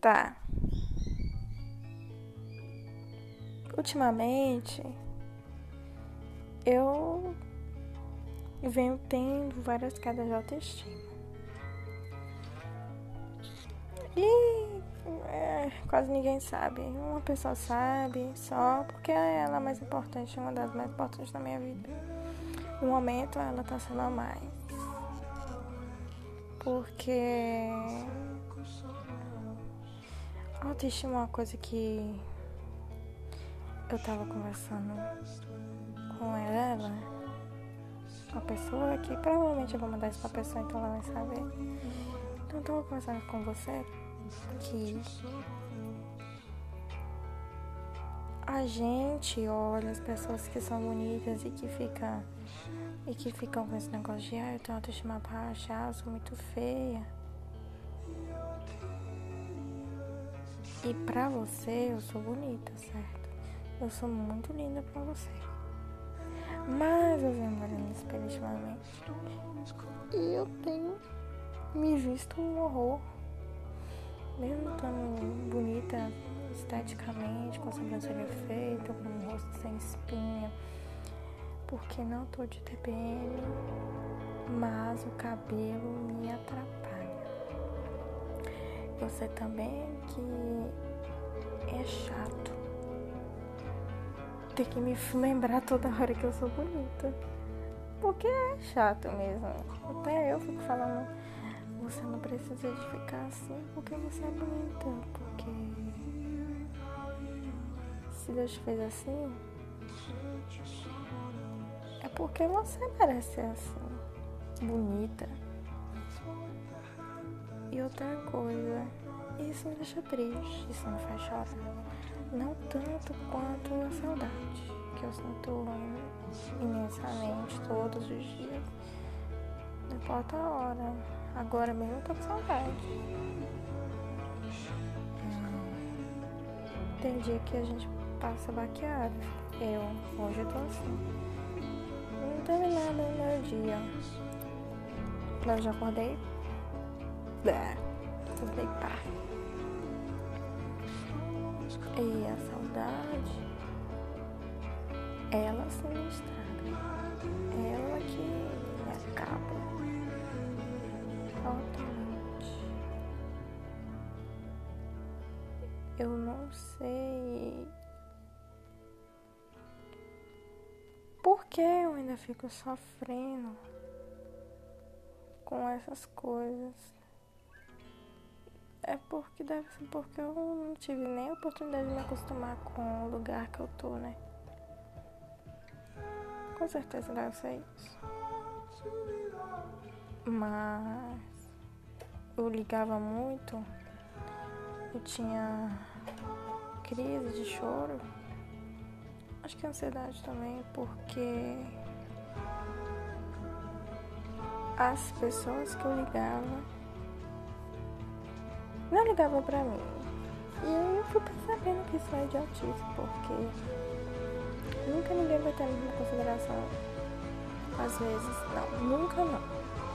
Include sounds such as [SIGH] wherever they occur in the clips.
Tá. Ultimamente, eu venho tendo várias quedas de autoestima. E é, quase ninguém sabe. Uma pessoa sabe só porque ela é mais importante, uma das mais importantes da minha vida. No momento, ela tá sendo a mais. Porque autoestima é uma coisa que eu tava conversando com ela, uma pessoa que provavelmente eu vou mandar isso pra pessoa, então ela vai saber. Então eu tava conversando com você que a gente olha as pessoas que são bonitas e que ficam e que ficam com esse negócio de ah, eu tenho autoestima baixa, ah, eu sou muito feia. E pra você eu sou bonita, certo? Eu sou muito linda pra você. Mas eu venho olhando no. E eu tenho me visto um horror. Mesmo estando bonita esteticamente, com a sobrancelha feita, com o rosto sem espinha. Porque não tô de TPM, mas o cabelo me atrapalha. Sei também que é chato ter que me lembrar toda hora que eu sou bonita. Porque é chato mesmo. Até eu fico falando, você não precisa de ficar assim porque você é bonita. Porque se Deus fez assim, é porque você merece ser assim, bonita. E outra coisa, isso me deixa triste, isso me faz chorar. Não tanto quanto a saudade, que eu sinto imensamente todos os dias. Não importa a hora. Agora mesmo eu tô com saudade. É... Tem dia que a gente passa baqueado. Eu, hoje eu tô assim. Não teve nada no meu dia. Eu já acordei. Tô deitar. E a saudade, ela se me estraga. Ela que acaba totalmente. Eu não sei por que eu ainda fico sofrendo com essas coisas. É porque deve ser porque eu não tive nem a oportunidade de me acostumar com o lugar que eu tô, né? Com certeza deve ser isso. Mas eu ligava muito, eu tinha crise de choro. Acho que ansiedade também, porque as pessoas que eu ligava não ligava pra mim. E eu fui percebendo que isso é idiotice, porque nunca ninguém vai ter a mesma consideração. Às vezes, não, nunca não.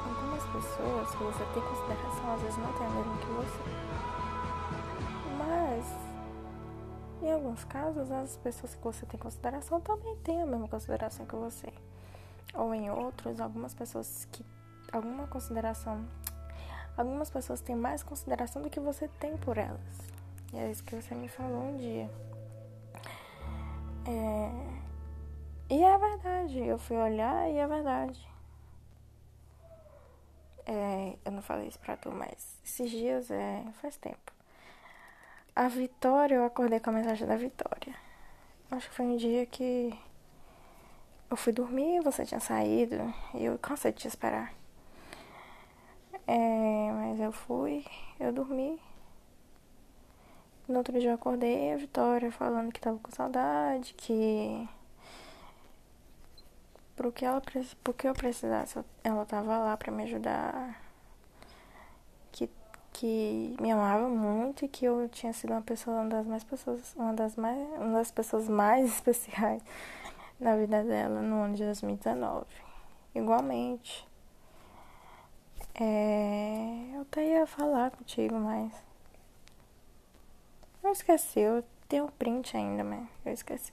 Algumas pessoas que você tem consideração, às vezes não tem a mesma que você. Mas, em alguns casos, as pessoas que você tem consideração também têm a mesma consideração que você. Ou em outros, algumas pessoas que alguma consideração Algumas pessoas têm mais consideração do que você tem por elas. E é isso que você me falou um dia. É... E é verdade. Eu fui olhar e é verdade. É... Eu não falei isso pra tu, mas esses dias é... faz tempo. A Vitória, eu acordei com a mensagem da Vitória. Acho que foi um dia que eu fui dormir, você tinha saído e eu cansei de te esperar. É, mas eu fui, eu dormi. No outro dia eu acordei a Vitória falando que tava com saudade, que porque ela porque eu precisasse, ela tava lá para me ajudar. Que que me amava muito e que eu tinha sido uma pessoa uma das mais pessoas, uma das mais uma das pessoas mais [LAUGHS] especiais na vida dela no ano de 2019. Igualmente. É, eu até ia falar contigo, mas esqueci, eu tenho print ainda, mas eu esqueci.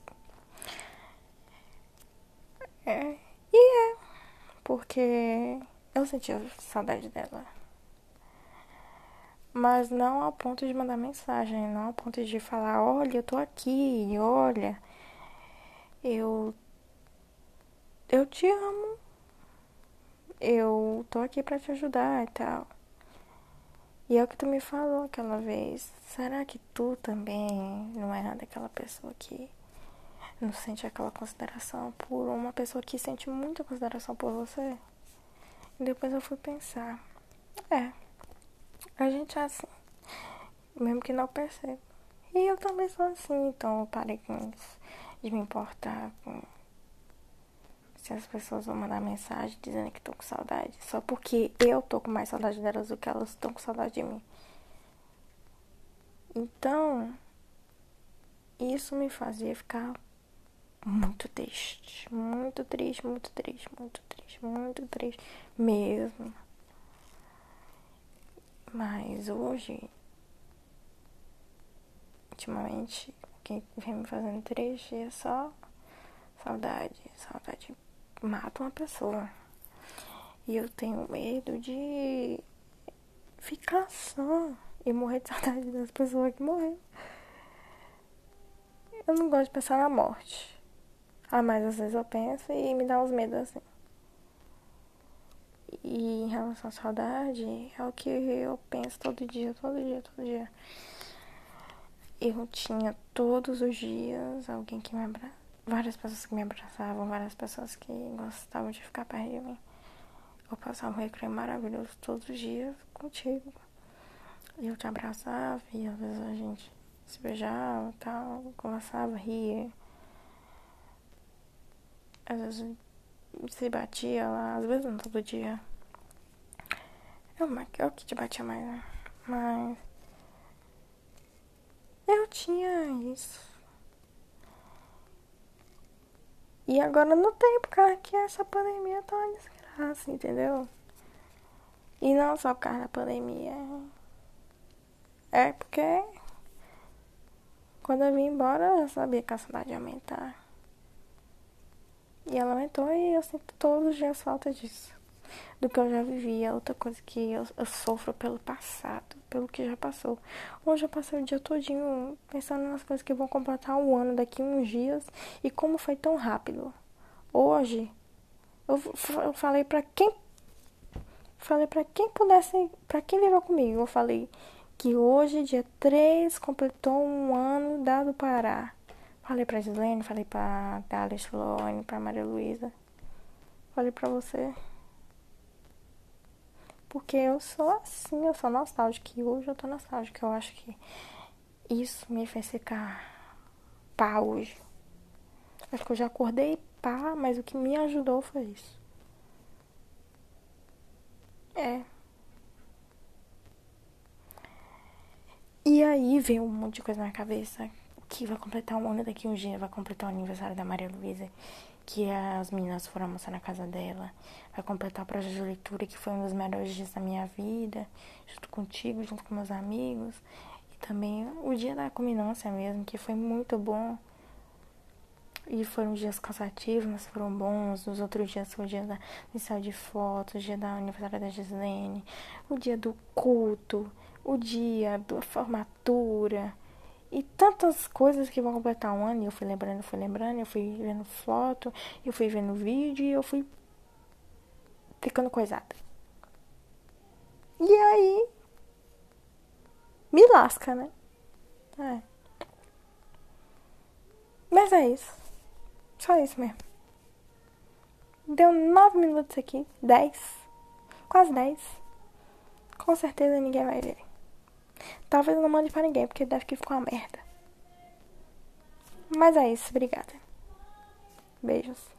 É, e é, porque eu senti saudade dela. Mas não ao ponto de mandar mensagem, não ao ponto de falar, olha, eu tô aqui, olha, eu eu te amo. Eu tô aqui para te ajudar e tal. E é o que tu me falou aquela vez. Será que tu também não é daquela pessoa que não sente aquela consideração por uma pessoa que sente muita consideração por você? E depois eu fui pensar. É, a gente é assim. Mesmo que não perceba. E eu também sou assim, então eu parei com isso. De me importar com se as pessoas vão mandar mensagem dizendo que estão com saudade, só porque eu tô com mais saudade delas do que elas estão com saudade de mim. Então, isso me fazia ficar muito triste, muito triste, muito triste, muito triste, muito triste mesmo. Mas hoje, ultimamente, o que vem me fazendo triste é só saudade, saudade mata uma pessoa. E eu tenho medo de ficar só e morrer de [LAUGHS] saudade das pessoas que morreram. Eu não gosto de pensar na morte. Ah, mas às vezes eu penso e me dá uns medos assim. E em relação à saudade, é o que eu penso todo dia, todo dia, todo dia. Eu tinha todos os dias alguém que me abraça várias pessoas que me abraçavam, várias pessoas que gostavam de ficar perto de mim. Eu passava um recreio maravilhoso todos os dias contigo. E eu te abraçava e às vezes a gente se beijava tal, conversava, ria. Às vezes se batia lá, às vezes não todo dia. Eu, eu que te batia mais, né? Mas eu tinha isso. E agora não tem, por causa que essa pandemia tá uma desgraça, entendeu? E não só por causa da pandemia. É porque quando eu vim embora eu sabia que a cidade ia aumentar. E ela aumentou e eu sinto todos os dias falta disso. Do que eu já vivia. É outra coisa que eu, eu sofro pelo passado, pelo que já passou. Hoje eu passei o dia todinho pensando nas coisas que vão completar um ano daqui uns dias e como foi tão rápido. Hoje eu, eu falei para quem falei para quem pudesse, para quem viveu comigo, eu falei que hoje, dia 3, completou um ano dado Pará. Falei pra Gislene, falei pra Dalis Lone, pra Maria Luísa. Falei pra você. Porque eu sou assim, eu sou nostálgica. E hoje eu tô nostálgica. Eu acho que isso me fez ficar pá hoje. Acho que eu já acordei pá, mas o que me ajudou foi isso. É. E aí veio um monte de coisa na cabeça. Que vai completar um ano daqui um dia, vai completar o aniversário da Maria Luísa que as meninas foram almoçar na casa dela. Vai completar o projeto de leitura, que foi um dos melhores dias da minha vida, junto contigo, junto com meus amigos. E também o dia da culminância mesmo, que foi muito bom. E foram dias cansativos, mas foram bons. Os outros dias foi o dia da inicial de fotos, o dia da aniversário da Gislene, o dia do culto, o dia da formatura e tantas coisas que vão completar um ano. E eu fui lembrando, fui lembrando, eu fui vendo foto, eu fui vendo vídeo eu fui ficando coisada. E aí. Me lasca, né? É. Mas é isso. Só isso mesmo. Deu nove minutos aqui. Dez. Quase dez. Com certeza ninguém vai ver. Talvez eu não mande pra ninguém, porque deve que ficou uma merda. Mas é isso, obrigada. Beijos.